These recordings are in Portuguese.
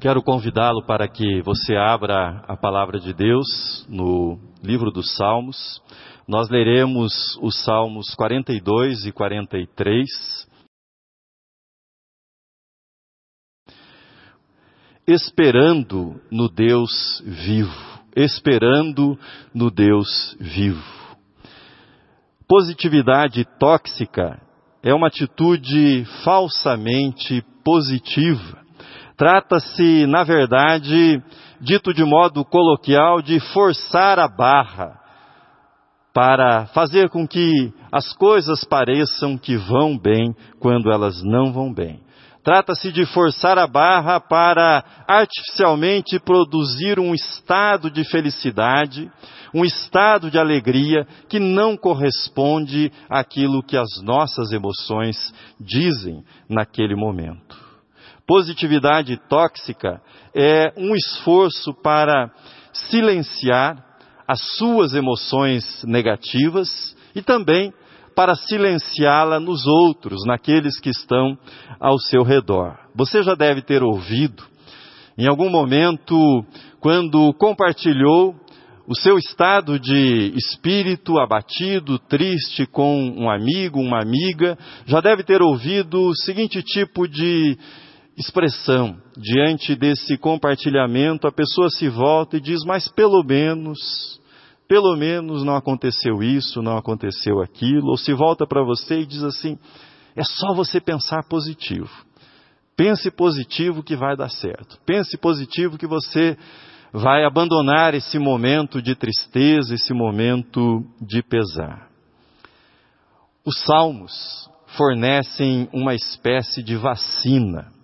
Quero convidá-lo para que você abra a palavra de Deus no livro dos Salmos. Nós leremos os Salmos 42 e 43. Esperando no Deus vivo, esperando no Deus vivo. Positividade tóxica é uma atitude falsamente positiva Trata-se, na verdade, dito de modo coloquial, de forçar a barra para fazer com que as coisas pareçam que vão bem quando elas não vão bem. Trata-se de forçar a barra para artificialmente produzir um estado de felicidade, um estado de alegria que não corresponde àquilo que as nossas emoções dizem naquele momento. Positividade tóxica é um esforço para silenciar as suas emoções negativas e também para silenciá-la nos outros, naqueles que estão ao seu redor. Você já deve ter ouvido, em algum momento, quando compartilhou o seu estado de espírito abatido, triste com um amigo, uma amiga, já deve ter ouvido o seguinte tipo de expressão. Diante desse compartilhamento, a pessoa se volta e diz: Mas pelo menos, pelo menos não aconteceu isso, não aconteceu aquilo. Ou se volta para você e diz assim: É só você pensar positivo. Pense positivo que vai dar certo. Pense positivo que você vai abandonar esse momento de tristeza, esse momento de pesar. Os salmos fornecem uma espécie de vacina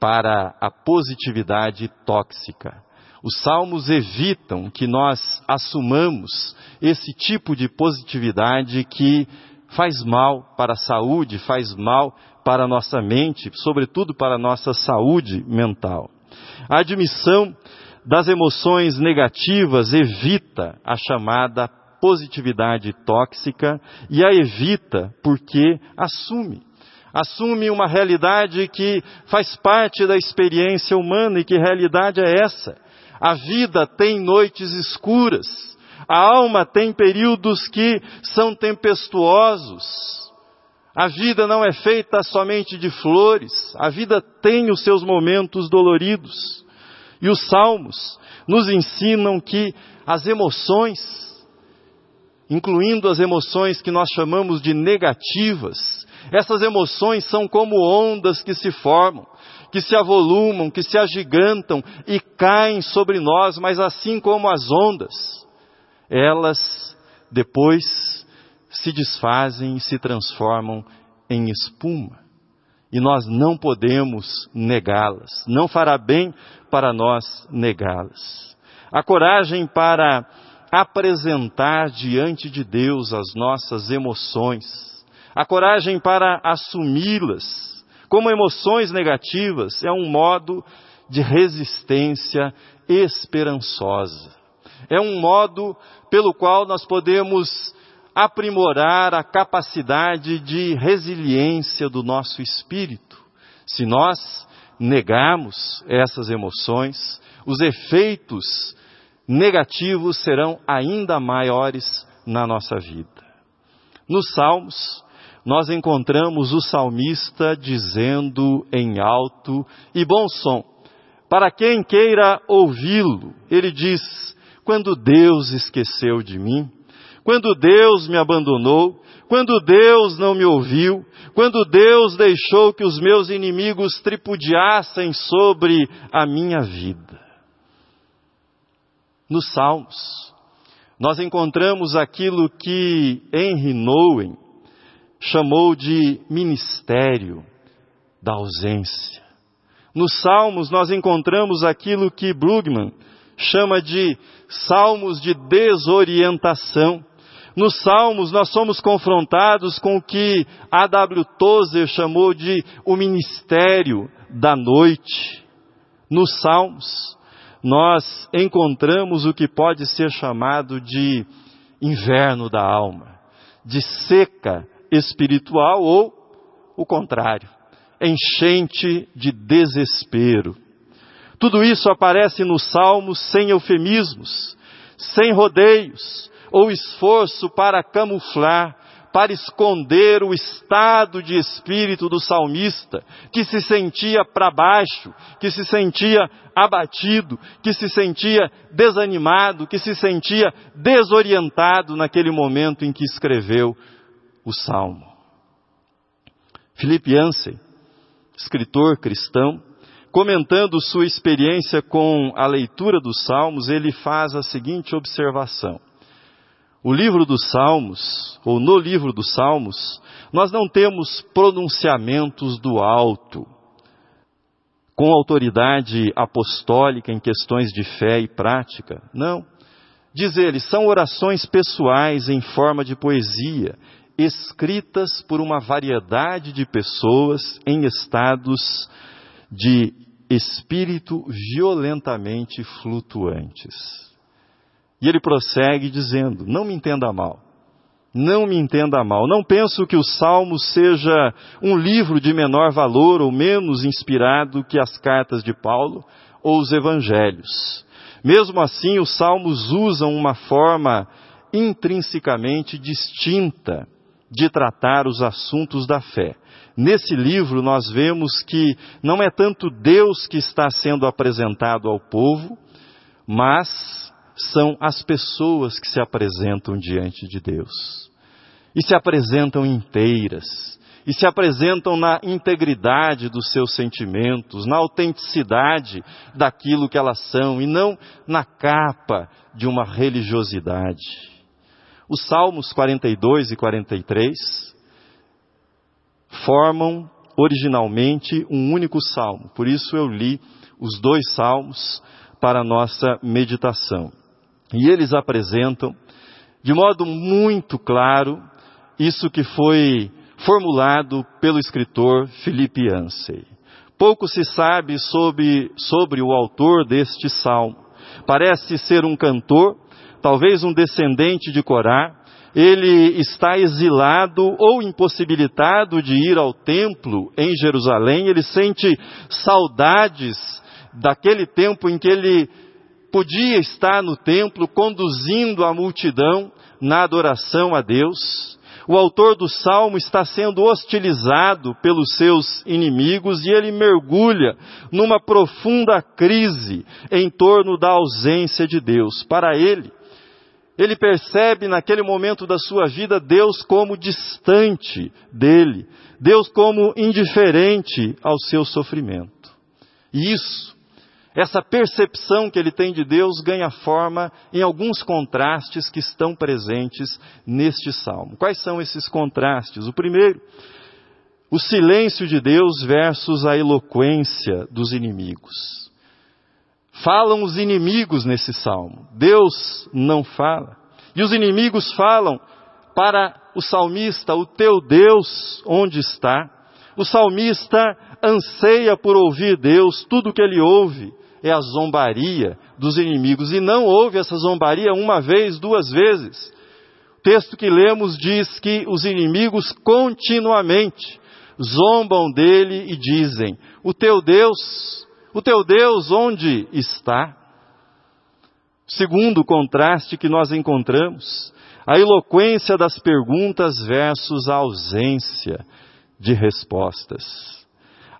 para a positividade tóxica. Os salmos evitam que nós assumamos esse tipo de positividade que faz mal para a saúde, faz mal para a nossa mente, sobretudo para a nossa saúde mental. A admissão das emoções negativas evita a chamada positividade tóxica e a evita porque assume assume uma realidade que faz parte da experiência humana e que realidade é essa? A vida tem noites escuras, a alma tem períodos que são tempestuosos. A vida não é feita somente de flores, a vida tem os seus momentos doloridos. E os salmos nos ensinam que as emoções, incluindo as emoções que nós chamamos de negativas, essas emoções são como ondas que se formam, que se avolumam, que se agigantam e caem sobre nós, mas assim como as ondas, elas depois se desfazem e se transformam em espuma. E nós não podemos negá-las, não fará bem para nós negá-las. A coragem para apresentar diante de Deus as nossas emoções, a coragem para assumi-las como emoções negativas é um modo de resistência esperançosa. É um modo pelo qual nós podemos aprimorar a capacidade de resiliência do nosso espírito. Se nós negarmos essas emoções, os efeitos negativos serão ainda maiores na nossa vida. Nos Salmos, nós encontramos o salmista dizendo em alto e bom som, para quem queira ouvi-lo, ele diz: quando Deus esqueceu de mim, quando Deus me abandonou, quando Deus não me ouviu, quando Deus deixou que os meus inimigos tripudiassem sobre a minha vida. Nos Salmos, nós encontramos aquilo que Henry Nouwen chamou de ministério da ausência. Nos Salmos nós encontramos aquilo que Brugman chama de salmos de desorientação. Nos Salmos nós somos confrontados com o que A.W. Tozer chamou de o ministério da noite. Nos Salmos nós encontramos o que pode ser chamado de inverno da alma, de seca espiritual ou o contrário, enchente de desespero. Tudo isso aparece nos Salmos sem eufemismos, sem rodeios ou esforço para camuflar, para esconder o estado de espírito do salmista, que se sentia para baixo, que se sentia abatido, que se sentia desanimado, que se sentia desorientado naquele momento em que escreveu o salmo. Felipe Yancey, escritor cristão, comentando sua experiência com a leitura dos Salmos, ele faz a seguinte observação. O livro dos Salmos, ou no livro dos Salmos, nós não temos pronunciamentos do alto, com autoridade apostólica em questões de fé e prática. Não. Diz ele, são orações pessoais em forma de poesia, escritas por uma variedade de pessoas em estados de espírito violentamente flutuantes. E ele prossegue dizendo: Não me entenda mal. Não me entenda mal. Não penso que o Salmo seja um livro de menor valor ou menos inspirado que as cartas de Paulo ou os evangelhos. Mesmo assim, os Salmos usam uma forma intrinsecamente distinta de tratar os assuntos da fé. Nesse livro nós vemos que não é tanto Deus que está sendo apresentado ao povo, mas são as pessoas que se apresentam diante de Deus. E se apresentam inteiras, e se apresentam na integridade dos seus sentimentos, na autenticidade daquilo que elas são, e não na capa de uma religiosidade. Os Salmos 42 e 43 formam originalmente um único salmo. Por isso eu li os dois salmos para a nossa meditação. E eles apresentam, de modo muito claro, isso que foi formulado pelo escritor Felipe Yancey. Pouco se sabe sobre, sobre o autor deste salmo. Parece ser um cantor talvez um descendente de Corá, ele está exilado ou impossibilitado de ir ao templo em Jerusalém, ele sente saudades daquele tempo em que ele podia estar no templo conduzindo a multidão na adoração a Deus. O autor do salmo está sendo hostilizado pelos seus inimigos e ele mergulha numa profunda crise em torno da ausência de Deus. Para ele, ele percebe naquele momento da sua vida Deus como distante dele, Deus como indiferente ao seu sofrimento. E isso, essa percepção que ele tem de Deus ganha forma em alguns contrastes que estão presentes neste salmo. Quais são esses contrastes? O primeiro, o silêncio de Deus versus a eloquência dos inimigos. Falam os inimigos nesse salmo. Deus não fala. E os inimigos falam para o salmista: O teu Deus onde está? O salmista anseia por ouvir Deus, tudo que ele ouve é a zombaria dos inimigos. E não ouve essa zombaria uma vez, duas vezes. O texto que lemos diz que os inimigos continuamente zombam dele e dizem: O teu Deus o teu Deus onde está? Segundo contraste que nós encontramos, a eloquência das perguntas versus a ausência de respostas.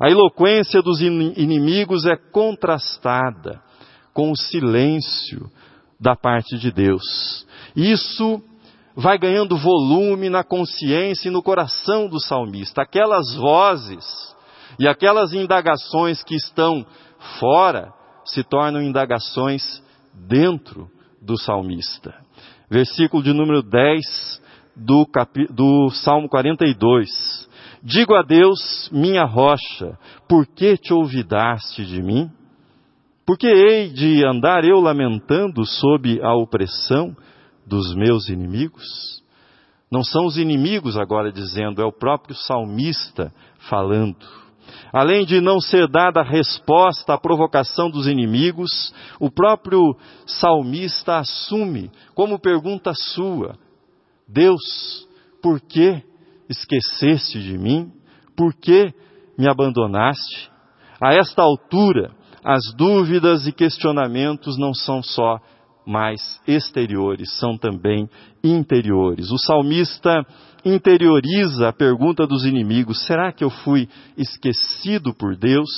A eloquência dos inimigos é contrastada com o silêncio da parte de Deus. Isso vai ganhando volume na consciência e no coração do salmista. Aquelas vozes e aquelas indagações que estão fora se tornam indagações dentro do salmista. Versículo de número 10 do, capi, do Salmo 42. Digo a Deus, minha rocha, por que te olvidaste de mim? Por que hei de andar eu lamentando sob a opressão dos meus inimigos? Não são os inimigos agora dizendo, é o próprio salmista falando. Além de não ser dada resposta à provocação dos inimigos, o próprio salmista assume como pergunta sua: Deus, por que esqueceste de mim? Por que me abandonaste? A esta altura, as dúvidas e questionamentos não são só mais exteriores, são também interiores. O salmista interioriza a pergunta dos inimigos: será que eu fui esquecido por Deus?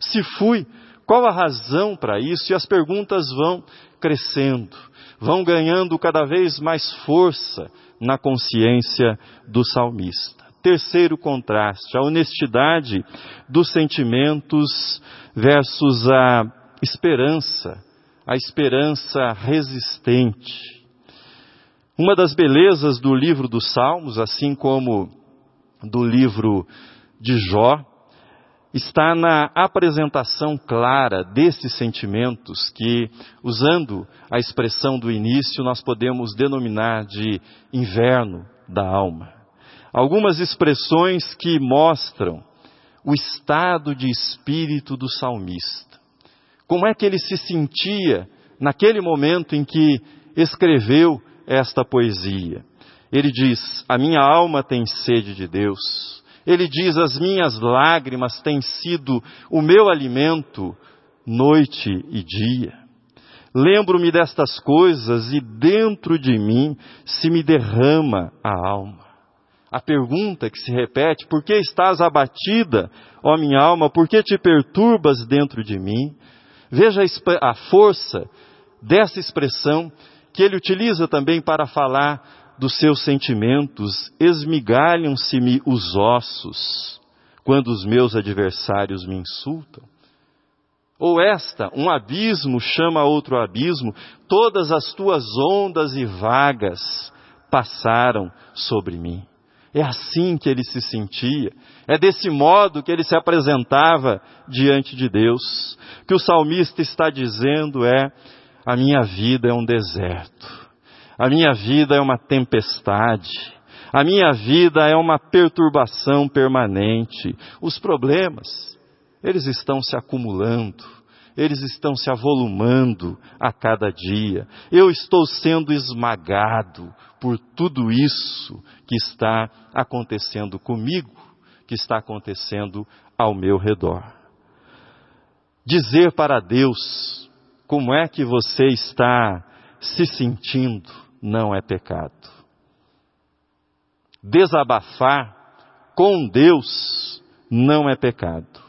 Se fui, qual a razão para isso? E as perguntas vão crescendo, vão ganhando cada vez mais força na consciência do salmista. Terceiro contraste, a honestidade dos sentimentos versus a esperança, a esperança resistente. Uma das belezas do livro dos Salmos, assim como do livro de Jó, está na apresentação clara desses sentimentos que, usando a expressão do início, nós podemos denominar de inverno da alma. Algumas expressões que mostram o estado de espírito do salmista. Como é que ele se sentia naquele momento em que escreveu esta poesia. Ele diz: A minha alma tem sede de Deus. Ele diz: As minhas lágrimas têm sido o meu alimento noite e dia. Lembro-me destas coisas e dentro de mim se me derrama a alma. A pergunta que se repete: Por que estás abatida, ó minha alma? Por que te perturbas dentro de mim? Veja a força dessa expressão que ele utiliza também para falar dos seus sentimentos. Esmigalham-se-me os ossos quando os meus adversários me insultam. Ou esta, um abismo chama outro abismo, todas as tuas ondas e vagas passaram sobre mim. É assim que ele se sentia, é desse modo que ele se apresentava diante de Deus. O que o salmista está dizendo é: a minha vida é um deserto. A minha vida é uma tempestade. A minha vida é uma perturbação permanente. Os problemas, eles estão se acumulando, eles estão se avolumando a cada dia. Eu estou sendo esmagado por tudo isso que está acontecendo comigo, que está acontecendo ao meu redor. Dizer para Deus, como é que você está se sentindo não é pecado. Desabafar com Deus não é pecado.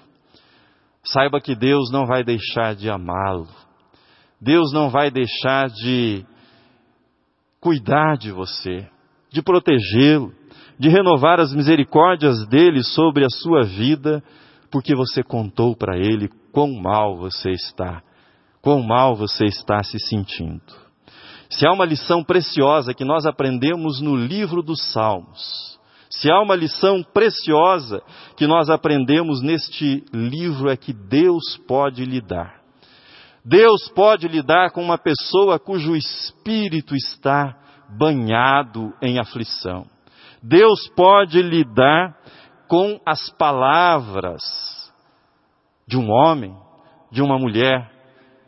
Saiba que Deus não vai deixar de amá-lo. Deus não vai deixar de cuidar de você, de protegê-lo, de renovar as misericórdias dele sobre a sua vida, porque você contou para ele quão mal você está quão mal você está se sentindo. Se há uma lição preciosa que nós aprendemos no livro dos Salmos, se há uma lição preciosa que nós aprendemos neste livro é que Deus pode lidar. Deus pode lidar com uma pessoa cujo espírito está banhado em aflição. Deus pode lidar com as palavras de um homem, de uma mulher,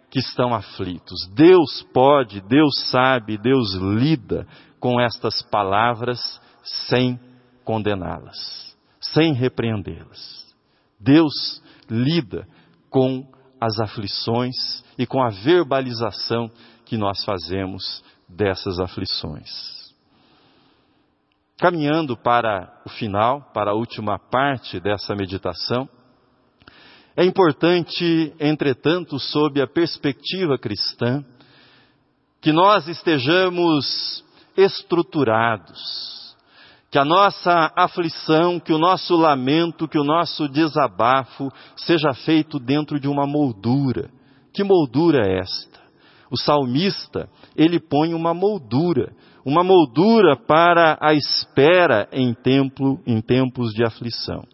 que estão aflitos. Deus pode, Deus sabe, Deus lida com estas palavras sem condená-las, sem repreendê-las. Deus lida com as aflições e com a verbalização que nós fazemos dessas aflições. Caminhando para o final, para a última parte dessa meditação, é importante, entretanto, sob a perspectiva cristã, que nós estejamos estruturados, que a nossa aflição, que o nosso lamento, que o nosso desabafo seja feito dentro de uma moldura. Que moldura é esta? O salmista, ele põe uma moldura, uma moldura para a espera em, templo, em tempos de aflição.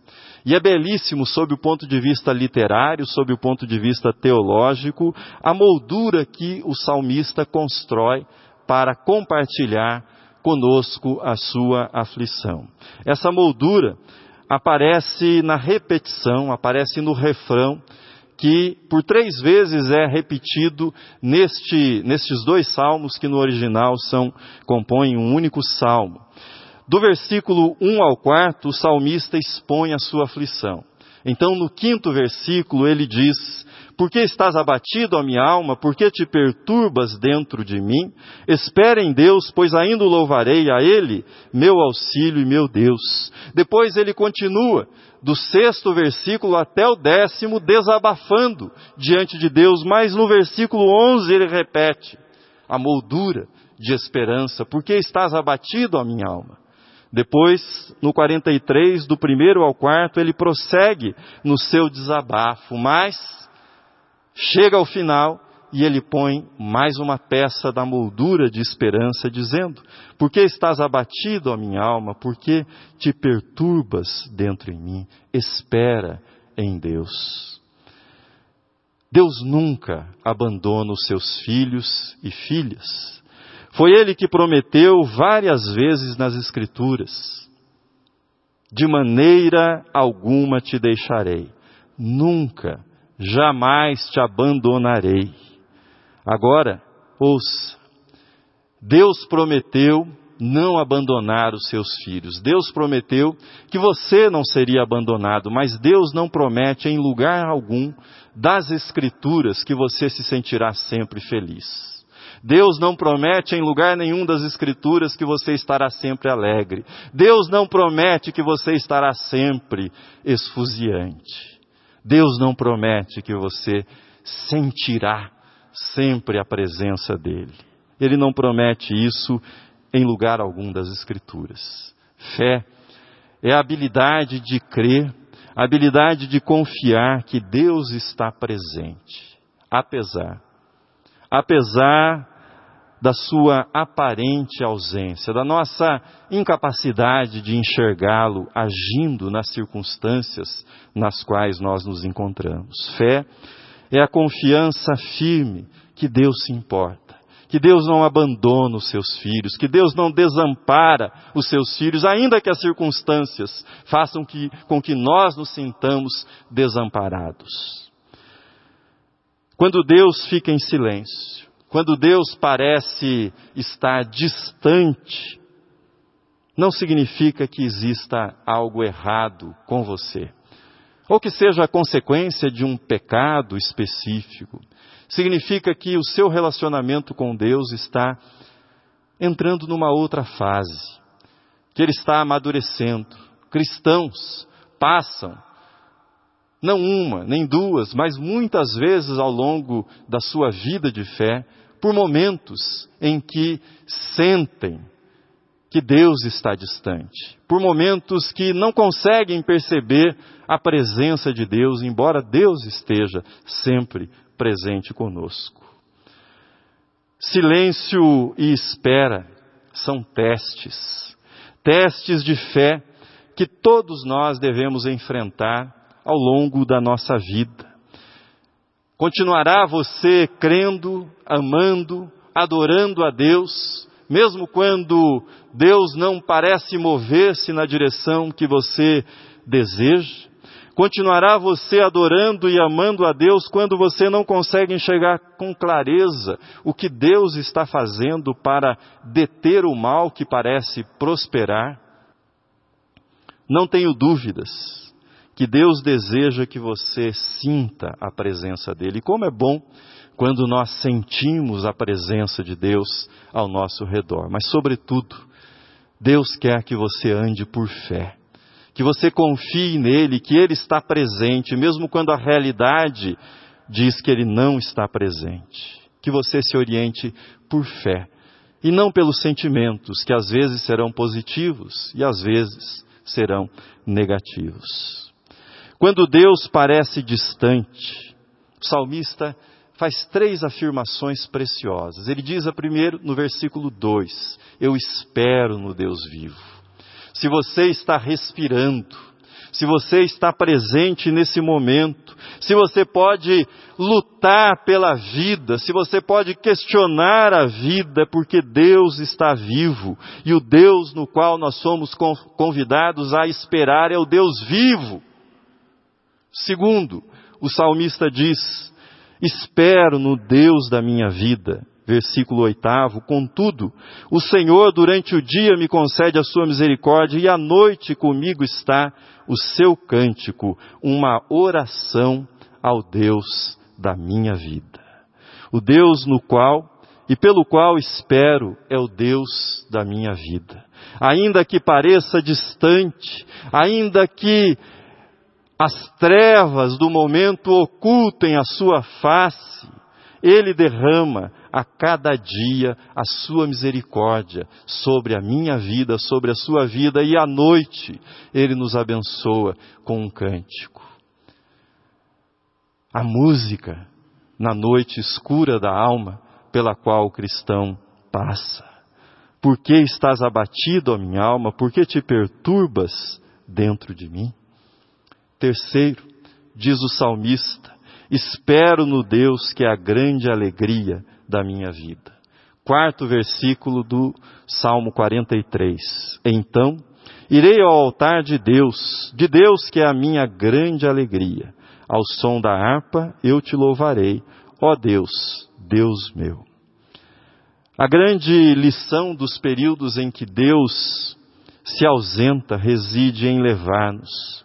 E é belíssimo sob o ponto de vista literário, sob o ponto de vista teológico, a moldura que o salmista constrói para compartilhar conosco a sua aflição. Essa moldura aparece na repetição, aparece no refrão, que por três vezes é repetido neste, nestes dois salmos que no original são compõem um único salmo. Do versículo 1 ao 4, o salmista expõe a sua aflição. Então, no quinto versículo, ele diz: Por que estás abatido, a minha alma? Por que te perturbas dentro de mim? Espera em Deus, pois ainda o louvarei a Ele, meu auxílio e meu Deus. Depois ele continua, do sexto versículo até o décimo, desabafando diante de Deus, mas no versículo onze ele repete a moldura de esperança. Por que estás abatido, a minha alma? Depois, no 43, do primeiro ao quarto, ele prossegue no seu desabafo, mas chega ao final e ele põe mais uma peça da moldura de esperança, dizendo: Por que estás abatido, a minha alma? Por que te perturbas dentro em mim? Espera em Deus. Deus nunca abandona os seus filhos e filhas. Foi Ele que prometeu várias vezes nas Escrituras: De maneira alguma te deixarei, nunca jamais te abandonarei. Agora, ouça, Deus prometeu não abandonar os seus filhos. Deus prometeu que você não seria abandonado, mas Deus não promete em lugar algum das Escrituras que você se sentirá sempre feliz. Deus não promete em lugar nenhum das Escrituras que você estará sempre alegre. Deus não promete que você estará sempre esfuziante. Deus não promete que você sentirá sempre a presença dEle. Ele não promete isso em lugar algum das Escrituras. Fé é a habilidade de crer, a habilidade de confiar que Deus está presente, apesar, apesar da sua aparente ausência, da nossa incapacidade de enxergá-lo agindo nas circunstâncias nas quais nós nos encontramos. Fé é a confiança firme que Deus se importa, que Deus não abandona os seus filhos, que Deus não desampara os seus filhos, ainda que as circunstâncias façam que, com que nós nos sintamos desamparados. Quando Deus fica em silêncio, quando Deus parece estar distante, não significa que exista algo errado com você, ou que seja a consequência de um pecado específico. Significa que o seu relacionamento com Deus está entrando numa outra fase, que ele está amadurecendo. Cristãos passam não uma, nem duas, mas muitas vezes ao longo da sua vida de fé, por momentos em que sentem que Deus está distante, por momentos que não conseguem perceber a presença de Deus, embora Deus esteja sempre presente conosco. Silêncio e espera são testes, testes de fé que todos nós devemos enfrentar ao longo da nossa vida. Continuará você crendo, amando, adorando a Deus, mesmo quando Deus não parece mover-se na direção que você deseja? Continuará você adorando e amando a Deus quando você não consegue enxergar com clareza o que Deus está fazendo para deter o mal que parece prosperar? Não tenho dúvidas que Deus deseja que você sinta a presença dEle. E como é bom quando nós sentimos a presença de Deus ao nosso redor. Mas, sobretudo, Deus quer que você ande por fé. Que você confie nele, que ele está presente, mesmo quando a realidade diz que ele não está presente. Que você se oriente por fé e não pelos sentimentos, que às vezes serão positivos e às vezes serão negativos. Quando Deus parece distante, o salmista faz três afirmações preciosas. Ele diz a primeiro, no versículo 2, eu espero no Deus vivo. Se você está respirando, se você está presente nesse momento, se você pode lutar pela vida, se você pode questionar a vida, porque Deus está vivo e o Deus no qual nós somos convidados a esperar é o Deus vivo. Segundo, o salmista diz: Espero no Deus da minha vida. Versículo oitavo, contudo, o Senhor durante o dia me concede a sua misericórdia e à noite comigo está o seu cântico, uma oração ao Deus da minha vida. O Deus no qual e pelo qual espero é o Deus da minha vida. Ainda que pareça distante, ainda que as trevas do momento ocultem a sua face, Ele derrama a cada dia a sua misericórdia sobre a minha vida, sobre a sua vida, e à noite Ele nos abençoa com um cântico. A música na noite escura da alma pela qual o cristão passa. Por que estás abatido, ó minha alma? Por que te perturbas dentro de mim? Terceiro, diz o salmista, espero no Deus que é a grande alegria da minha vida. Quarto versículo do Salmo 43. Então, irei ao altar de Deus, de Deus que é a minha grande alegria. Ao som da harpa eu te louvarei, ó Deus, Deus meu. A grande lição dos períodos em que Deus se ausenta reside em levar-nos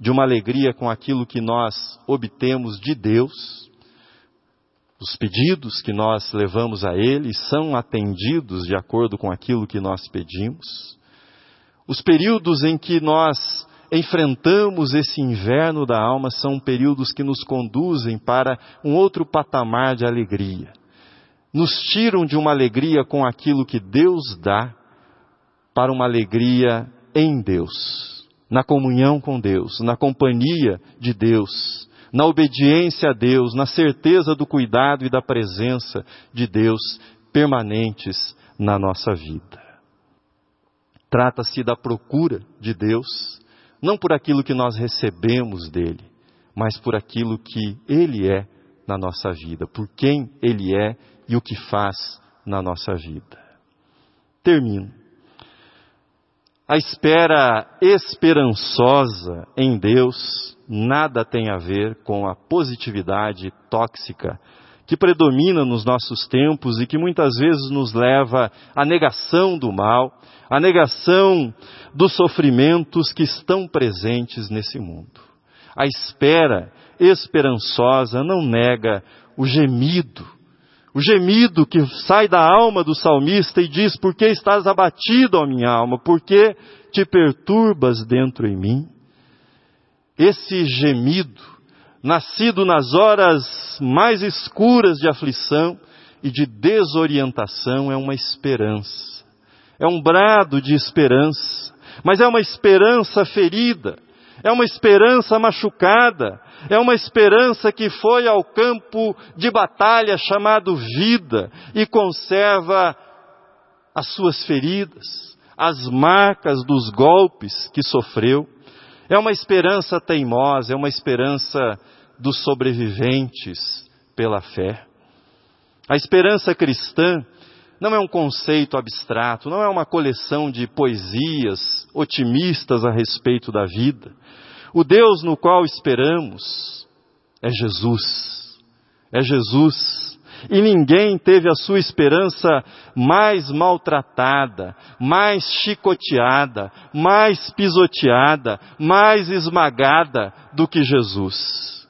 de uma alegria com aquilo que nós obtemos de Deus. Os pedidos que nós levamos a Ele são atendidos de acordo com aquilo que nós pedimos. Os períodos em que nós enfrentamos esse inverno da alma são períodos que nos conduzem para um outro patamar de alegria. Nos tiram de uma alegria com aquilo que Deus dá para uma alegria em Deus, na comunhão com Deus, na companhia de Deus, na obediência a Deus, na certeza do cuidado e da presença de Deus permanentes na nossa vida. Trata-se da procura de Deus não por aquilo que nós recebemos dele, mas por aquilo que ele é na nossa vida, por quem ele é e o que faz na nossa vida. Termino. A espera esperançosa em Deus nada tem a ver com a positividade tóxica que predomina nos nossos tempos e que muitas vezes nos leva à negação do mal, à negação dos sofrimentos que estão presentes nesse mundo. A espera esperançosa não nega o gemido, o gemido que sai da alma do salmista e diz: Por que estás abatido, ó minha alma? Por que te perturbas dentro em mim? Esse gemido nascido nas horas mais escuras de aflição e de desorientação, é uma esperança. É um brado de esperança, mas é uma esperança ferida, é uma esperança machucada, é uma esperança que foi ao campo de batalha chamado vida e conserva as suas feridas, as marcas dos golpes que sofreu. É uma esperança teimosa, é uma esperança dos sobreviventes pela fé. A esperança cristã não é um conceito abstrato, não é uma coleção de poesias otimistas a respeito da vida. O Deus no qual esperamos é Jesus. É Jesus. E ninguém teve a sua esperança mais maltratada, mais chicoteada, mais pisoteada, mais esmagada do que Jesus.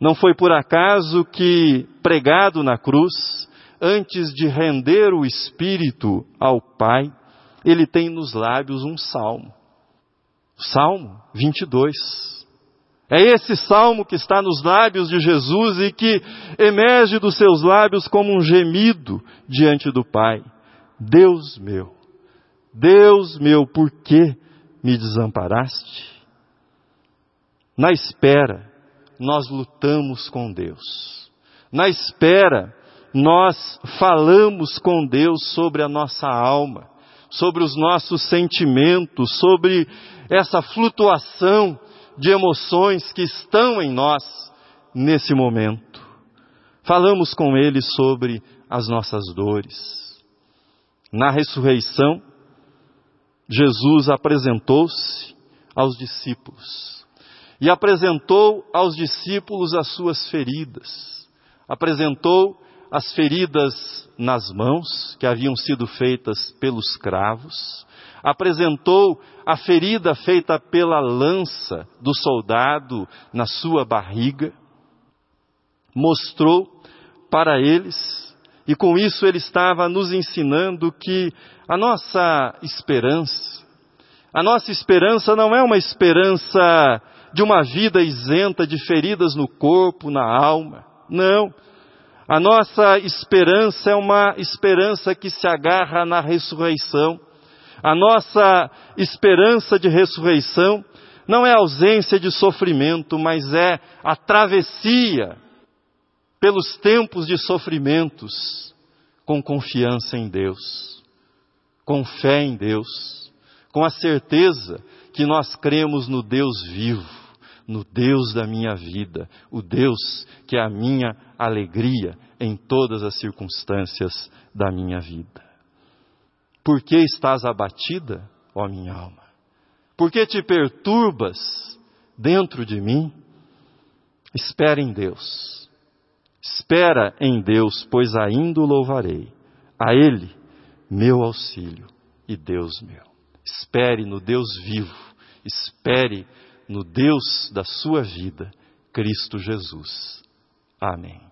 Não foi por acaso que, pregado na cruz, antes de render o Espírito ao Pai, ele tem nos lábios um salmo. Salmo 22. É esse salmo que está nos lábios de Jesus e que emerge dos seus lábios como um gemido diante do Pai. Deus meu, Deus meu, por que me desamparaste? Na espera nós lutamos com Deus. Na espera, nós falamos com Deus sobre a nossa alma, sobre os nossos sentimentos, sobre essa flutuação de emoções que estão em nós nesse momento. Falamos com Ele sobre as nossas dores. Na ressurreição, Jesus apresentou-se aos discípulos e apresentou aos discípulos as suas feridas. Apresentou as feridas nas mãos, que haviam sido feitas pelos cravos, apresentou a ferida feita pela lança do soldado na sua barriga, mostrou para eles, e com isso ele estava nos ensinando que a nossa esperança, a nossa esperança não é uma esperança de uma vida isenta de feridas no corpo, na alma. Não. A nossa esperança é uma esperança que se agarra na ressurreição. A nossa esperança de ressurreição não é ausência de sofrimento, mas é a travessia pelos tempos de sofrimentos com confiança em Deus, com fé em Deus, com a certeza que nós cremos no Deus vivo, no Deus da minha vida, o Deus que é a minha alegria em todas as circunstâncias da minha vida. Por que estás abatida, ó minha alma? Por que te perturbas dentro de mim? Espera em Deus. Espera em Deus, pois ainda o louvarei. A Ele, meu auxílio e Deus meu. Espere no Deus vivo. Espere no Deus da sua vida, Cristo Jesus. Amém.